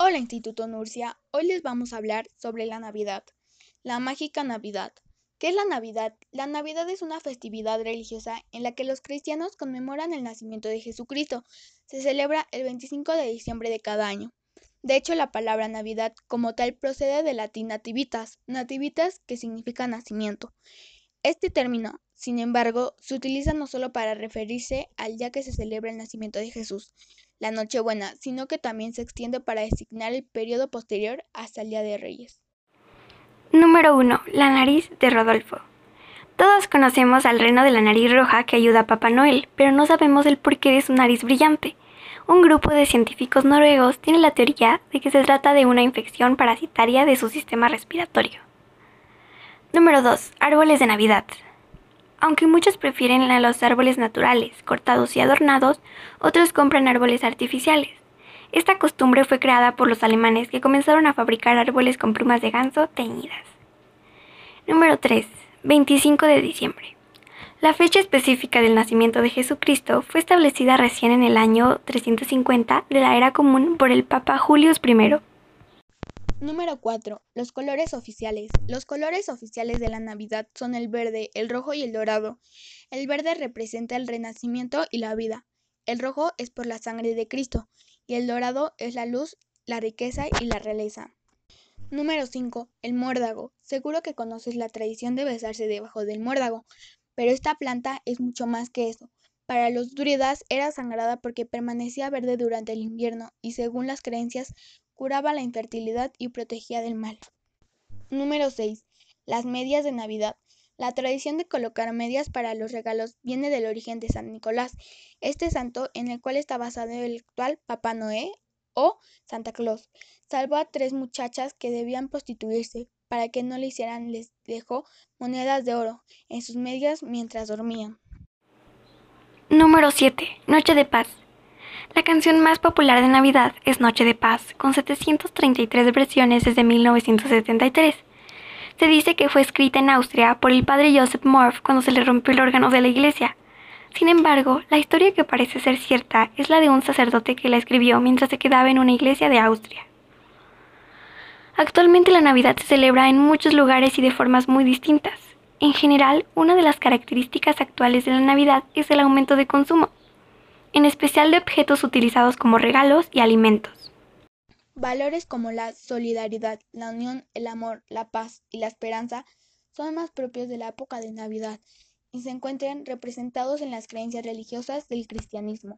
Hola Instituto Nurcia, hoy les vamos a hablar sobre la Navidad, la mágica Navidad. ¿Qué es la Navidad? La Navidad es una festividad religiosa en la que los cristianos conmemoran el nacimiento de Jesucristo. Se celebra el 25 de diciembre de cada año. De hecho, la palabra Navidad como tal procede del latín nativitas, nativitas que significa nacimiento. Este término, sin embargo, se utiliza no solo para referirse al día que se celebra el nacimiento de Jesús, la Nochebuena, sino que también se extiende para designar el periodo posterior hasta el Día de Reyes. Número 1. La nariz de Rodolfo. Todos conocemos al reno de la nariz roja que ayuda a Papá Noel, pero no sabemos el porqué de su nariz brillante. Un grupo de científicos noruegos tiene la teoría de que se trata de una infección parasitaria de su sistema respiratorio. Número 2. Árboles de Navidad. Aunque muchos prefieren a los árboles naturales, cortados y adornados, otros compran árboles artificiales. Esta costumbre fue creada por los alemanes que comenzaron a fabricar árboles con plumas de ganso teñidas. Número 3. 25 de diciembre. La fecha específica del nacimiento de Jesucristo fue establecida recién en el año 350 de la era común por el Papa Julius I. Número 4. Los colores oficiales. Los colores oficiales de la Navidad son el verde, el rojo y el dorado. El verde representa el renacimiento y la vida. El rojo es por la sangre de Cristo y el dorado es la luz, la riqueza y la realeza. Número 5. El muérdago. Seguro que conoces la tradición de besarse debajo del muérdago, pero esta planta es mucho más que eso. Para los druidas era sagrada porque permanecía verde durante el invierno y según las creencias curaba la infertilidad y protegía del mal. Número 6. Las medias de Navidad. La tradición de colocar medias para los regalos viene del origen de San Nicolás, este santo en el cual está basado el actual Papá Noé o Santa Claus. Salvó a tres muchachas que debían prostituirse. Para que no le hicieran les dejó monedas de oro en sus medias mientras dormían. Número 7. Noche de paz. La canción más popular de Navidad es Noche de Paz, con 733 versiones desde 1973. Se dice que fue escrita en Austria por el padre Joseph Morph cuando se le rompió el órgano de la iglesia. Sin embargo, la historia que parece ser cierta es la de un sacerdote que la escribió mientras se quedaba en una iglesia de Austria. Actualmente la Navidad se celebra en muchos lugares y de formas muy distintas. En general, una de las características actuales de la Navidad es el aumento de consumo en especial de objetos utilizados como regalos y alimentos. Valores como la solidaridad, la unión, el amor, la paz y la esperanza son más propios de la época de Navidad y se encuentran representados en las creencias religiosas del cristianismo.